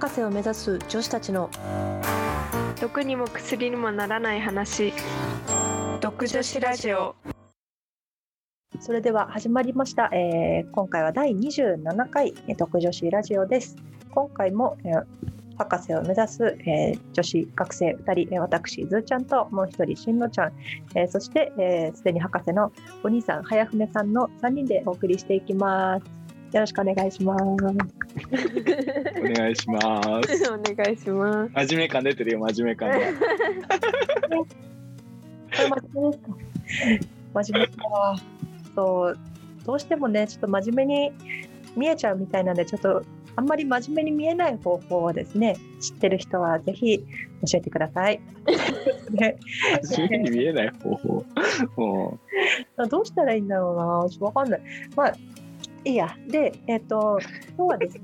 博士を目指す女子たちの毒にも薬にもならない話。毒女子ラジオ。それでは始まりました、えー今回は第27回えー独女子ラジオです。今回も、えー博士を目指す、えー女子学生2人、えー私ずーちゃんともう一人しんのちゃん、えーそしてえーすで、に博士のお兄さん早船さんの3人でお送りしていきますよろしくお願いしますお願いします。お願いします真面目感出てるよ、真面目感真面目かそうどうしてもねちょっと真面目に見えちゃうみたいなんでちょっとあんまり真面目に見えない方法をですね知ってる人はぜひ教えてください。ね 真面目に見えない方法。も どうしたらいいんだろうなわかんない。まあいいや。で、えっ、と、今日はですね、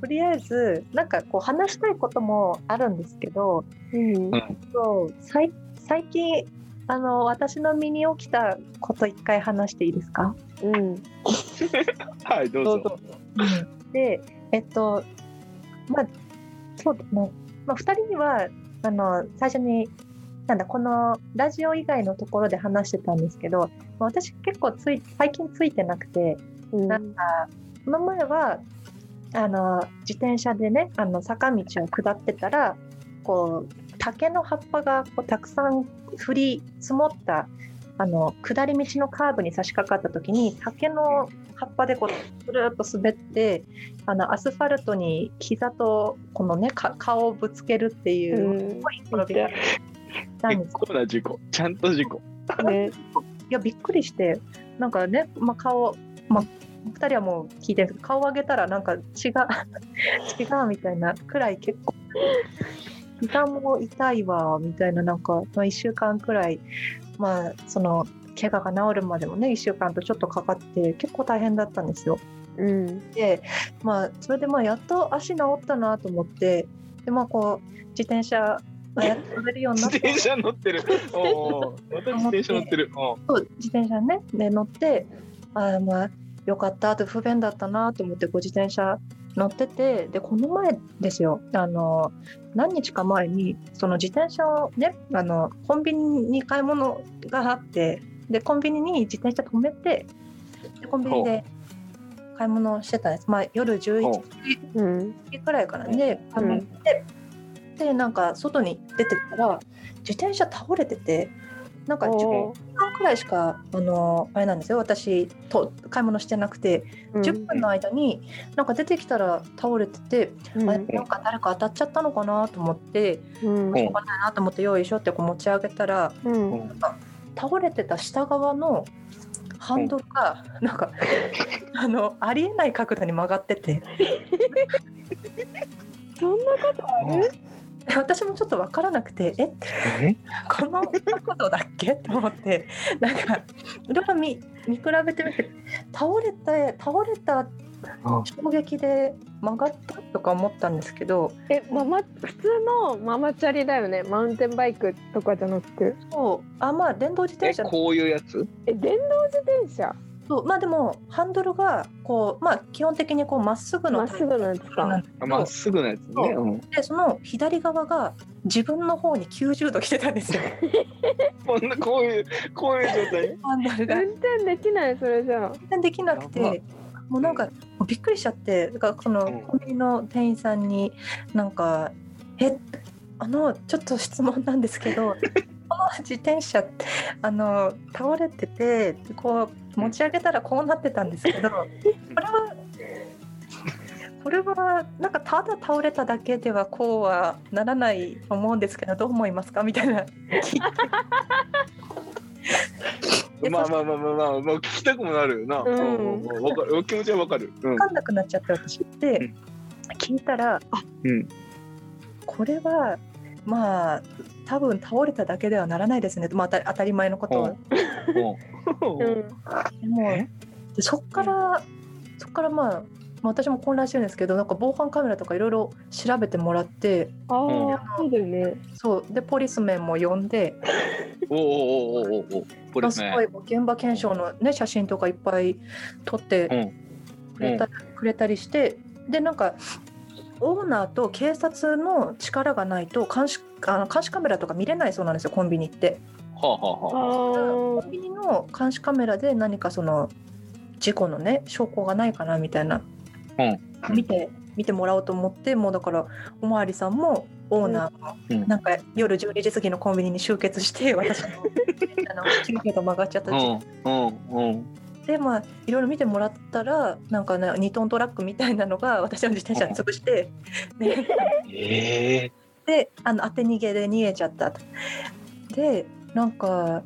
とりあえず、なんかこう話したいこともあるんですけど、うんそう最最近、あの、私の身に起きたこと一回話していいですか？うんう、はい、どうぞ。で、えっと、まあ、そうだね。まあ、2人には、あの、最初に、なんだ、このラジオ以外のところで話してたんですけど、まあ私結構つい、最近ついてなくて、うんなんか、この前は、あの、自転車でね、あの、坂道を下ってたら、こう、竹の葉っぱがこうたくさん降り積もった、あの、下り道のカーブに差し掛かった時に、竹の葉っぱでこう、ぐるっと滑って、あの、アスファルトに膝と、このね、か顔をぶつけるっていうう、んすごい転び 結す構な事故。ちゃんと事故。ねいやびっくりしてなんかね、まあ、顔、まあ、2人はもう聞いてるんですけど顔上げたらなんか血が 違うみたいなくらい結構膝も痛いわみたいななんか、まあ、1週間くらいまあその怪我が治るまでもね1週間とちょっとかかって結構大変だったんですよ。うんでまあそれでまあやっと足治ったなと思ってでまあこう自転車まあやっと乗れるようになって自転車乗ってる。おお、また自転車乗ってる。おそう自転車ねで乗ってあーまあよかったと不便だったなと思ってこう自転車乗っててでこの前ですよあの何日か前にその自転車をねあのコンビニに買い物があってでコンビニに自転車止めてでコンビニで買い物をしてたんです、まあ、夜11ほ時う。ん。時くらいからね買い物して、でなんか外に出てったら自転車倒れててなんか10お分くらいしかあのあれなんですよ。私と買い物してなくて、ー10分の間になんか出てきたら倒れてて、うん。あれなんか誰か当たっちゃったのかなと思って、うん。うんしょうがないなと思ってよいしょってこう持ち上げたらうん。倒れてた下側のハンドルがなんか あのありえない角度に曲がってて。そんなことある？私もちょっと分からなくてえ？え？この角度だっけ？と思ってなんかいろいろ見見比べてみて倒れて倒れた衝撃で曲がったとか思ったんですけどえママ普通のママチャリだよね？マウンテンバイクとかじゃなくて。そう。あまあ電動自転え、車こういうやつ？え電動自転車？そうまあでもハンドルがこうまあ基本的にこうまっすぐのまっすぐのやつか。まっすぐのやつね。う。ん。でその左側が自分の方に90度来てたんですよ。こんな、こういう、こういう状態。ハンドルが。運転できないそれじゃあ。全然できなくてもうなんかびっくりしちゃってだからそのうん。コンビニの店員さんになんか「えあのちょっと質問なんですけど この自転車あの倒れててこう持ち上げたらこうなってたんですけどこれはこれはなんかただ倒れただけではこうはならないと思うんですけどどう思いますか？みたいなまあ まあまあまあまあ、まあ、聞きたくもなるよな。うんかる。気持ちはわかる。うん分。かんなくなっちゃって私で、うん聞いたらあうん。これはまあ多分倒れただけではならないですね、まあ、当た当たり前のことは。でもでそっからそっからまあまあ私も混乱してるんですけどなんか防犯カメラとかいろいろ調べてもらってああそうだよね。そう。でポリスメンも呼んで。おおおおおおポリスねすごい現場検証の、ね、写真とかいっぱい撮ってうん。くれた,、くれたりしてでなんかオーナーと警察の力がないと監視あの監視カメラとか見れないそうなんですよコンビニって。はあはあはあ。コンビニの監視カメラで何かその事故のね証拠がないかなみたいな、うん見て見てもらおうと思ってもうだからおまわりさんもオーナーも、うんなんか夜12時過ぎのコンビニに集結して私の あの休憩が曲がっちゃった時うんうんうん。でまあいろいろ見てもらったらなんかね2トントラックみたいなのが 私の自転車に潰して、でええ。であの当て逃げで逃げちゃった。と。でなんか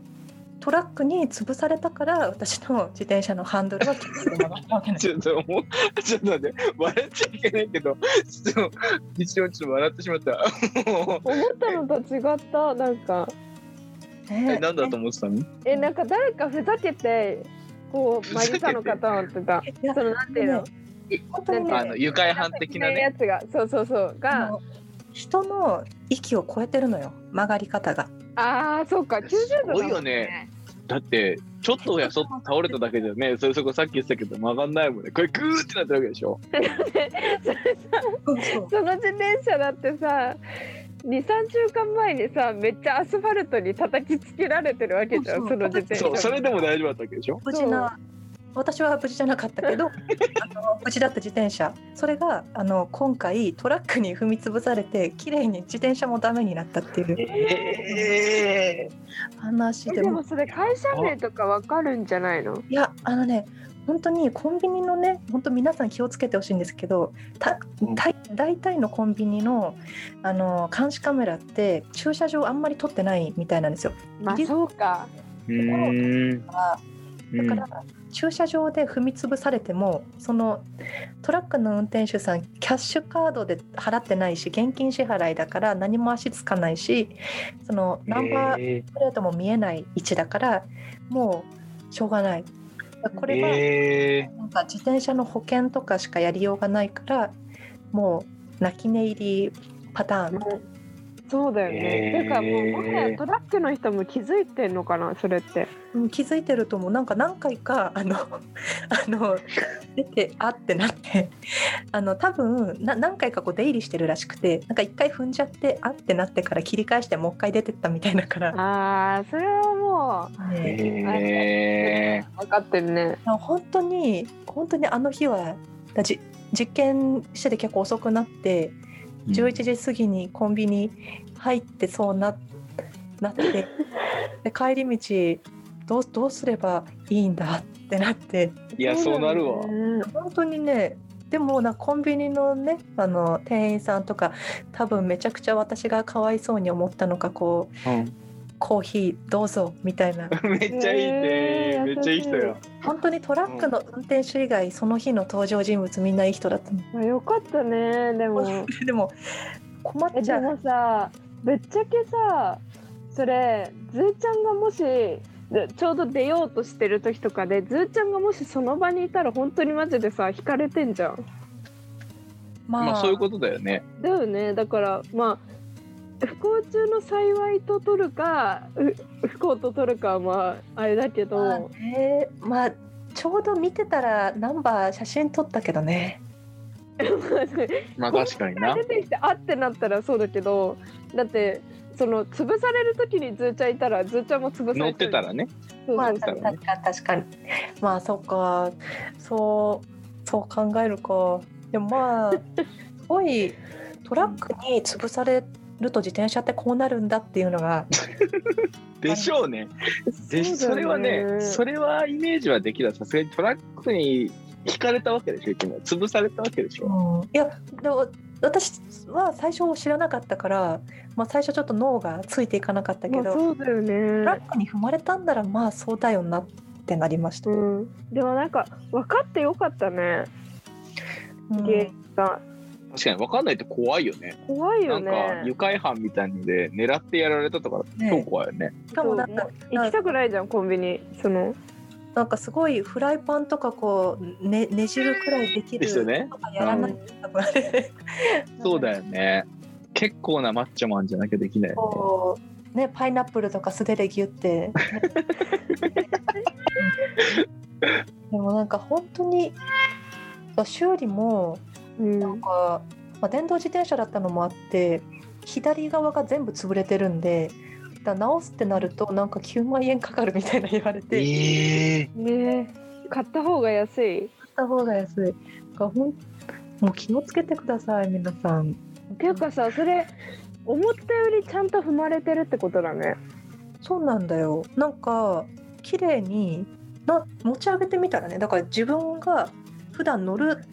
トラックに潰されたから私の自転車のハンドルはキュッて曲がったわけ ちょっともう、ちょっと待って、笑っちゃいけないけど、ちょっと、一応ちょっと笑ってしまった。思ったのと違った。なんか。え、ねなんだと思ってたの？えなんか誰かふざけてこうふざけて曲げたのかと思ってたいやそのなんていうの？本当にねあの、愉快犯的なね。やつがそうそうそう。あがの人の息を超えてるのよ。曲がり方が。ああそうか。90度すだもんごいよね。だって、ちょっとやそっと倒れただけじゃね、それそこさっき言ってたけど曲がんないもんね。これグーってなってるわけでしょ。それさそうそう。その自転車だってさ23週間前にさめっちゃアスファルトに叩きつけられてるわけじゃんそうそうその自転車そう、それでも大丈夫だったわけでしょ？無事な私は無事じゃなかったけど あの無事だった自転車。それがあの今回トラックに踏み潰されて綺麗に自転車もダメになったっていう。話でも。でもそれ会社名とかわかるんじゃないの？いやあのね本当にコンビニのね本当皆さん気をつけてほしいんですけど大体のコンビニのあの監視カメラって駐車場あんまり撮ってないみたいなんですよ。まあそうか。だから、駐車場で踏み潰されてもそのトラックの運転手さんキャッシュカードで払ってないし現金支払いだから何も足つかないしそのナンバーえプレートも見えない位置だからもうしょうがない。これは、えなんか自転車の保険とかしかやりようがないからもう泣き寝入りパターン、そうだよね、へー。てかもうもはやトラックの人も気づいてんのかなそれって。うん気づいてると思う。なんか何回か あのあの出てあってなって。あの多分な何回かこう出入りしてるらしくてなんか一回踏んじゃってあってなってから切り返してもう一回出てったみたいだから、あーそれはもねえう分かってるね。本当に本当にあの日はだじ実験してて結構遅くなって11時過ぎにコンビニ入ってそうななって で帰り道どうどうすればいいんだってなって。いや、そうなるわ。うん本当にねでもなコンビニのねあの店員さんとか多分めちゃくちゃ私がかわいそうに思ったのかこううんコーヒーどうぞみたいな。めっちゃいいえーね。めっちゃいい人や。本当にトラックの運転手以外その日の登場人物みんないい人だったの。まあよかったねでも。でも困っちゃう。もさぶっちゃけさそれずーちゃんがもしでちょうど出ようとしてる時とかでずーちゃんがもしその場にいたら本当にマジでさ引かれてんじゃん。まあ、まあ、そういうことだよね。だよね。だからまあ不幸中の幸いと取るかう不幸と取るかはまああれだけど、まあねまあちょうど見てたらナンバー写真撮ったけどね。まあ、確かにな。出。てきてあってなったらそうだけどだってその潰される時にずーちゃんいたらずーちゃんも潰され乗ってたらね。まあ確かに確かに。まあそっか。そうそう考えるか。でもまあすごいトラックに潰されると自転車ってこうなるんだっていうのが でしょうね。でそれはね、それはイメージはできた。さすがにトラックに引かれたわけでしょ、今潰されたわけでしょ。うんいやでも私は最初知らなかったから、まあ、最初ちょっと脳がついていかなかったけど、まあそうだよトねラックに踏まれたんならまあそうだよなってなりました。うん、でもなんか分かってよかったねうん原因が確かに分かんないと怖いよね。怖いよなんかね愉快犯みたいので狙ってやられたとかね超怖いよね。しかもなんか行きたくないじゃんコンビニそのなんかすごいフライパンとかこうねねじるくらいできるですよねとかやらないとかねそうだよね。結構なマッチョマンじゃなきゃできないよこうねパイナップルとか素手でギュって。でもなんか本当に修理もうんなんかまあ、電動自転車だったのもあって左側が全部潰れてるんでだ直すってなるとなんか9万円かかるみたいな言われてええねえ買った方が安いした方が安い。だからほんもう気をつけてください皆さん。っていうかさそれ思ったよりちゃんと踏まれてるってことだねそうなんだよ。なんか綺麗にな持ち上げてみたらねだから自分が普段乗る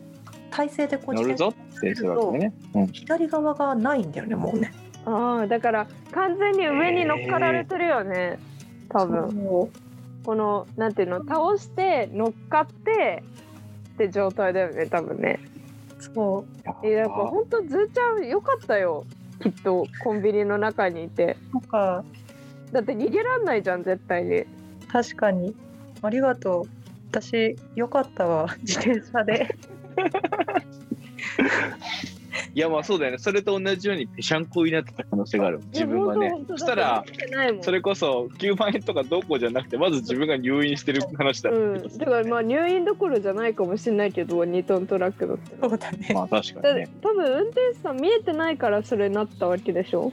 体勢でこう乗るぞってするわけね。うん。左側がないんだよねもうね。ああだから完全に上に乗っかられてるよね多分そうこのなんていうの倒して乗っかってって状態だよね多分ねそうえだからほんとずーちゃんよかったよきっとコンビニの中にいてなんかだって逃げらんないじゃん絶対に確かにありがとう。私よかったわ自転車で。いやまあそうだよね。それと同じようにぺしゃんこになってた可能性がある。自分がねそしたらそれこそ9万円とかどうこうじゃなくてまず自分が入院してる話だ。うん、だからまあ入院どころじゃないかもしれないけど2トントラックだったらそうだね。まあ確かだにね。多分運転手さん見えてないからそれなったわけでしょ？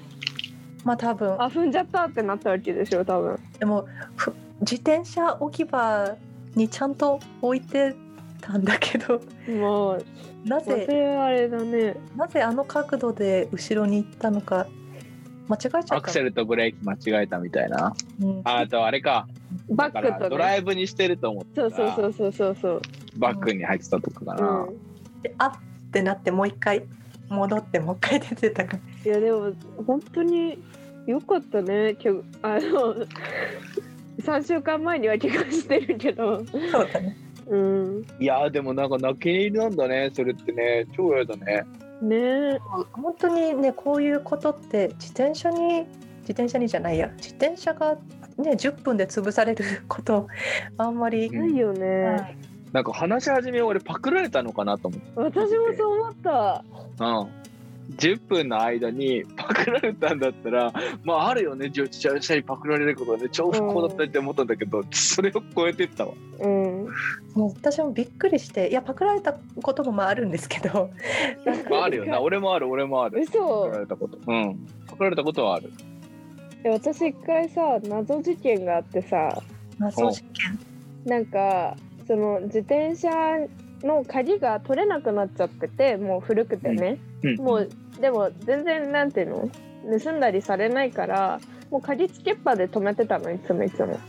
まあ多分あ踏んじゃったってなったわけでしょ多分でもふ自転車置き場にちゃんと置いてたんだけど。まあなぜ？はあれだね。なぜあの角度で後ろに行ったのか。間違えちゃった。アクセルとブレーキ間違えたみたいな。うん。ああとあれか。バックとだからドラねイブにしてると思った。そうらそうそうそうそうそう。バックに入ってたとかかな。うん。であってなってもう一回戻ってもう一回出てたから。いやでも本当に良かったね。今日あの 3週間前には怪我してるけど。そうだねうんいやーでもなんか泣き寝入りなんだね。それってね超嫌だね。ねえ本当にねこういうことって自転車に自転車にじゃないや自転車がね10分で潰されることあんまり、うんないよね、はいなんか話し始め俺パクられたのかなと思って。私もそう思ったうん。10分の間にパクられたんだったら、まああるよね、自転車にパクられることはね、超不幸だったって思ったんだけど、それを超えてったわ。うんもう私もびっくりしていやパクられたこともまああるんですけどまああるよな、俺もある、俺もある。嘘パクられたこと。うん。パクられたことはある。え私一回さ謎事件があってさ謎事件なんかその自転車の鍵が取れなくなっちゃっててもう古くてね、うん。もうでも全然なんていうの？盗んだりされないからもう鍵つけっぱで止めてたのいつもいつも。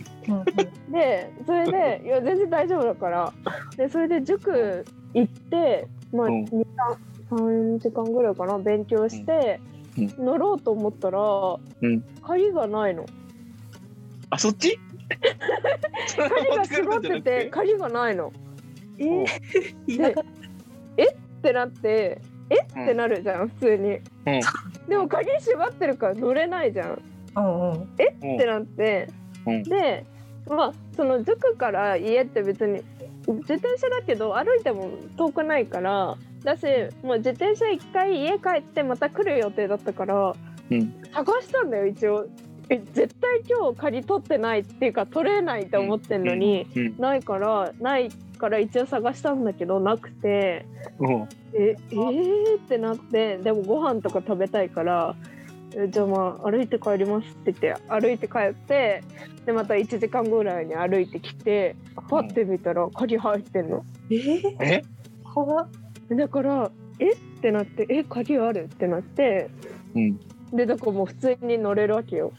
でそれでいや全然大丈夫だから。でそれで塾行ってまあ、うん。2 3時間ぐらいかな勉強して、うん。乗ろうと思ったら、ん。鍵がないの。あ、そっち？鍵が閉まってて鍵がないの。えー、いなかっってなってえ？ってなるじゃん普通に。でも鍵閉まってるから乗れないじゃん。たうん。うん。ってなって、うん。でまあその塾から家って別に自転車だけど歩いても遠くないからだしもう自転車一回家帰ってまた来る予定だったから、うん。探したんだよ一応。え絶対今日鍵取ってないっていうか取れないと思ってんのに、うん。ないからないから一応探したんだけどなくてうん。ええー、ってなってでもご飯とか食べたいからえじゃあまあ歩いて帰りますって言って歩いて帰ってでまた1時間ぐらいに歩いてきてパッて見たら鍵入ってんの。えー、え？怖っだからえ？ってなってえ鍵あるってなってうん。でだからもう普通に乗れるわけよ。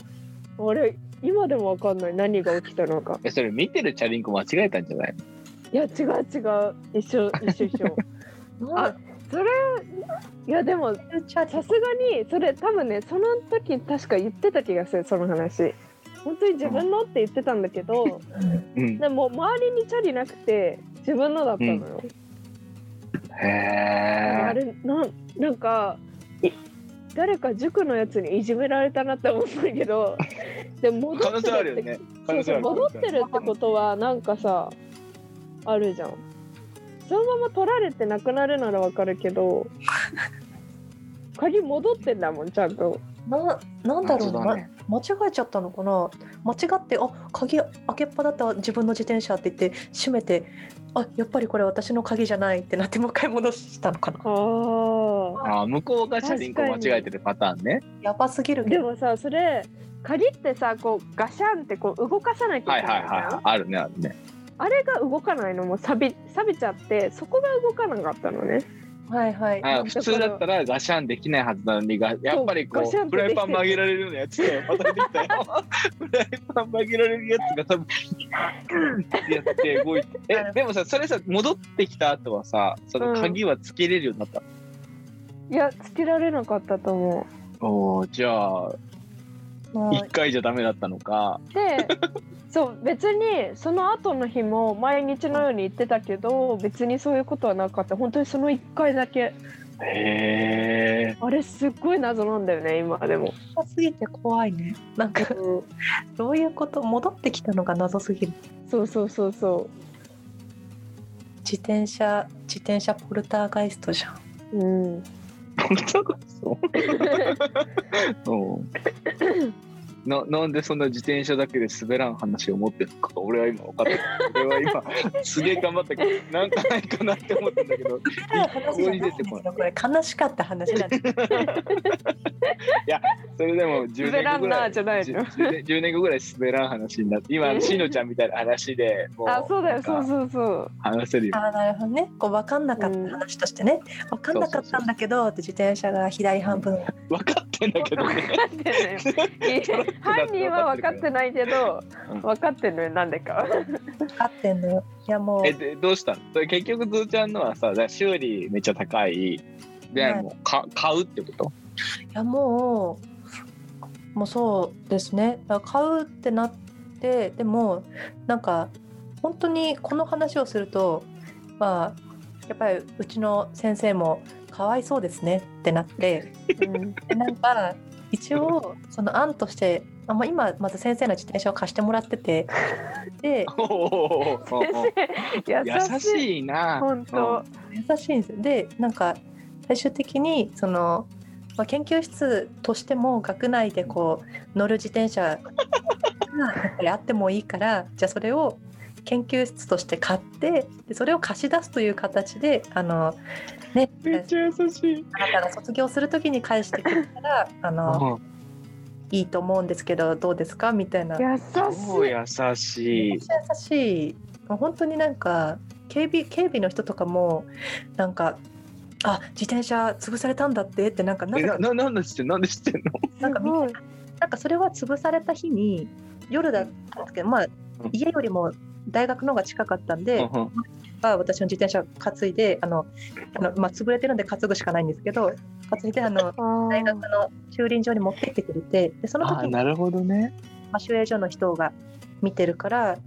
あれ今でもわかんない何が起きたのか。え、それ見てるチャリンコ間違えたんじゃないいや違う違う一緒一緒一緒。あそれいやでもさすがにそれ多分ねその時確か言ってた気がするその話本当に自分のって言ってたんだけど、うん。でも周りにチャリなくて自分のだったのよ、へあえ。れなんなんかい誰か塾のやつにいじめられたなって思ったけどでも戻ってるって。戻ってるってことはなんかさあるじゃん。そのまま取られてなくなるならわかるけど鍵戻ってんだもんちゃんと。ななんだろうな、ね。間違えちゃったのかな。間違ってあ鍵開けっぱだった自分の自転車って言って閉めてあやっぱりこれ私の鍵じゃないってなってもう一回戻したのかな。ああ。向こうがチャリンコ間違えてるパターンね。やばすぎるでもさそれ鍵ってさこうガシャンってこう動かさなきゃはいいけないじゃん、はいはいはい。あるねあるね。あれが動かないのも錆び錆びちゃってそこが動かなかったのね。はいはい。あ普通だったらガシャンできないはずなのにがやっぱりこうフライパン曲げられるようなやつでまた出てきたよ。フライパン曲げられるやつが多分やって動いて。えでもさそれさ戻ってきた後はさその鍵はつけれるようになったいやつけられなかったと思の、おーじゃあ一回じゃダメだったのか。う。でそう別にその後の日も毎日のように行ってたけど別にそういうことはなかった。本当にその1回だけ。へえあれすっごい謎なんだよね今でも。怖すぎて怖いね。なんかどういうこと戻ってきたのが謎すぎる。そうそうそうそ自転車自転車ポルターガイストじゃん。う。うん。本当かそううんななんでそんな自転車だけで滑らん話を持ってるのか俺は今分かった俺は今 すげえ頑張ったけどなんかないかなって思ってんだけど話じゃないんですよこれ悲しかった話なんです それでも10滑らん年後ぐらないじゃないの。10, 年10年後ぐらい滑らん話になって今しのちゃんみたいな話でもうあそうだよ。そうそうそう。話せるよ。あーなるほどね。こう分かんなかった話としてね、分かんなかったんだけどって自転車が左半分。分かってんだけど。ね。分かってるのよ犯人は分かってないけどうん。分かってるのよなんでか。分かってんのよ。いやもう。えでどうしたの？結局ずーちゃんのはさ修理めっちゃ高い。で、はいもうか買うってこと？いやもうもうそうですね。買うってなってでもなんか本当にこの話をするとまあやっぱりうちの先生もかわいそうですねってなってうんでなんか一応その案としてあ、まあ、今まず先生の自転車を貸してもらっててで 優優しい。な本当。優しいんですよでなんか最終的にその、まあ、研究室としても学内でこう乗る自転車があってもいいからじゃあそれを研究室として買ってでそれを貸し出すという形であの、ね、めっちゃ優しい。あなたが卒業する時に返してくれたらあのいいと思うんですけどどうですか？みたいな。優しい。優しい。優しい。本当になんか警備警備の人とかもなんか「あ自転車潰されたんだって」ってなんかなえぜか。なななんで知ってんなんで知ってんの？なんか。なんかそれは潰された日に夜だったんですけどまあ家よりも大学の方が近かったんで、うん私の自転車担いであのあの、まあ、潰れてるんで担ぐしかないんですけど担いであの大学の駐輪場に持ってってくれてでその時に、あなるほどね。まあ、守衛所の人が見てるから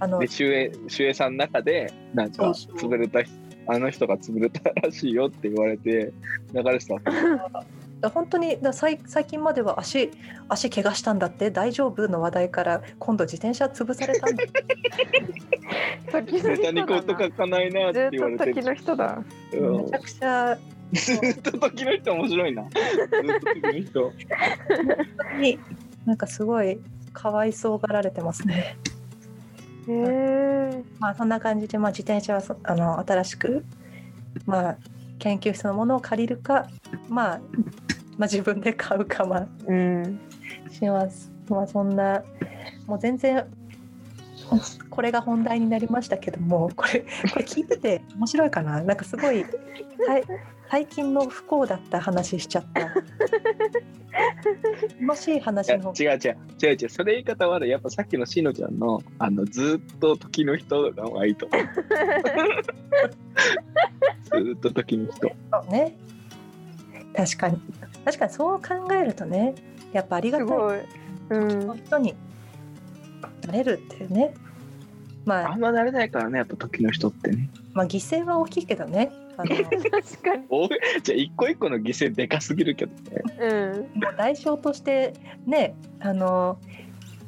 あので守衛守衛さんの中でなんかそうそう。潰れた人あの人が潰れたらしいよって言われて流れてた。だ 本当にだ最最近までは足足怪我したんだって大丈夫の話題から今度自転車潰されたんだ 時のネタに人だな。書かないなってずっと言われて時の人だ。うんめちゃくちゃずっと時の人面白いなずっと時の人になんかすごいかわいそうがられてますね。へえ。まあそんな感じで、まあ、自転車はそあの新しく、まあ、研究室のものを借りるか、まあ、まあ自分で買うかまあうん。します。まあそんなもう全然これが本題になりましたけどもこれこれ聞いてて面白いかな？なんかすごいさい最近の不幸だった話しちゃった。楽しい話の違う違う。違う違う。それ言い方悪いやっぱさっきのしのちゃんのあのずっと時の人の方がいいと。思 うずっと時の人。そうね。確かに確かにそう考えるとねやっぱありがたい。すごい。うん。の。人に。なれるっていうね。まあ。あんまなれないからねやっぱ時の人ってね。まあ犠牲は大きいけどね。確かに。じゃあ一個一個の犠牲でかすぎるけどね。うん。う代償としてねあの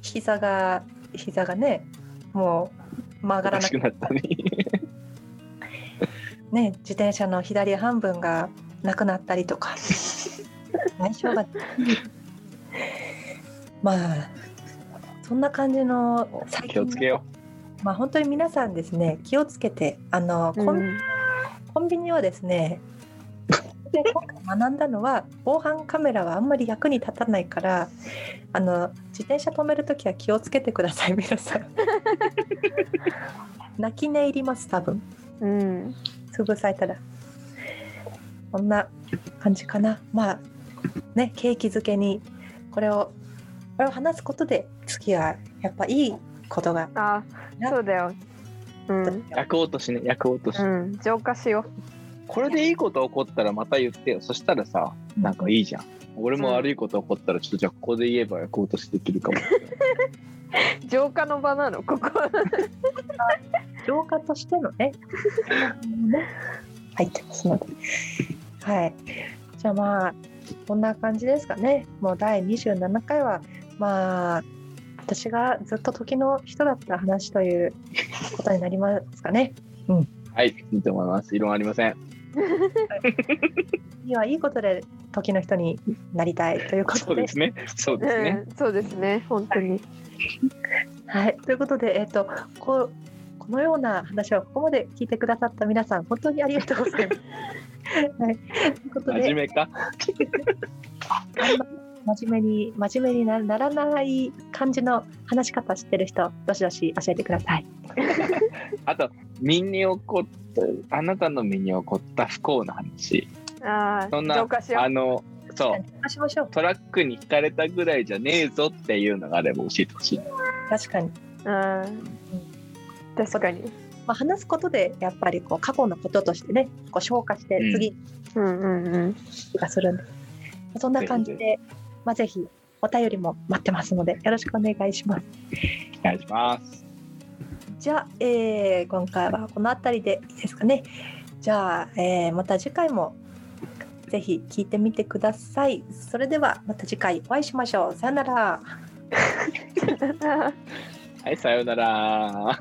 膝が膝がねもう曲がらなくくなったね。ね自転車の左半分がなくなったりとか相性がまあそんな感じの最気をつけよまあ本当に皆さんですね気をつけてあのコン,、うんコンビニはですねで今回学んだのは防犯カメラはあんまり役に立たないからあの自転車止めるときは気をつけてください皆さん。泣き寝入ります多分。うん。潰されたら。こんな感じかな。まあね景気づけにこれをこれを話すことで次はやっぱいいことがあそうだよ。うん。役落としね役落とし、うん浄化しよこれでいいこと起こったらまた言ってよ。そしたらさなんかいいじゃん。俺も悪いこと起こったらちょっとじゃあここで言えば役落としできるかも。う 浄化の場なの？ここ浄化としてのねね 入ってますので。はい。じゃあまあこんな感じですかね。もう第27回はまあ私がずっと時の人だった話ということになりますかね。はいいいと思います。異論ありません。次はいいことで時の人になりたいというこそとでうですね。そうですね、うんそうですね。本当に。はい、ということで、えっ、と、こう、このような話をここまで聞いてくださった皆さん、本当にありがとうございます。はい、ということで、真面目か？真面目に、真面目になならない感じの話し方してる人、どしどし教えてください。あと身に起こったあなたの身に起こった不幸な話。ああそんなあのそう。話しましょう。トラックにひかれたぐらいじゃねえぞっていうのがあれば教えてほしい。確かに。ううん。確かにまあ、話すことで、やっぱりこう過去のこととしてね、こう消化してうん次うんうんうん気がするんで、そんな感じぜで、まあ、ぜひお便りも待ってますので、よろしくお願いします。お願いしますじゃあ、えー今回はこの辺りでいいですかね。じゃあ、えーまた次回もぜひ聞いてみてください。それではまた次回お会いしましょう。さよなら。はいさようなら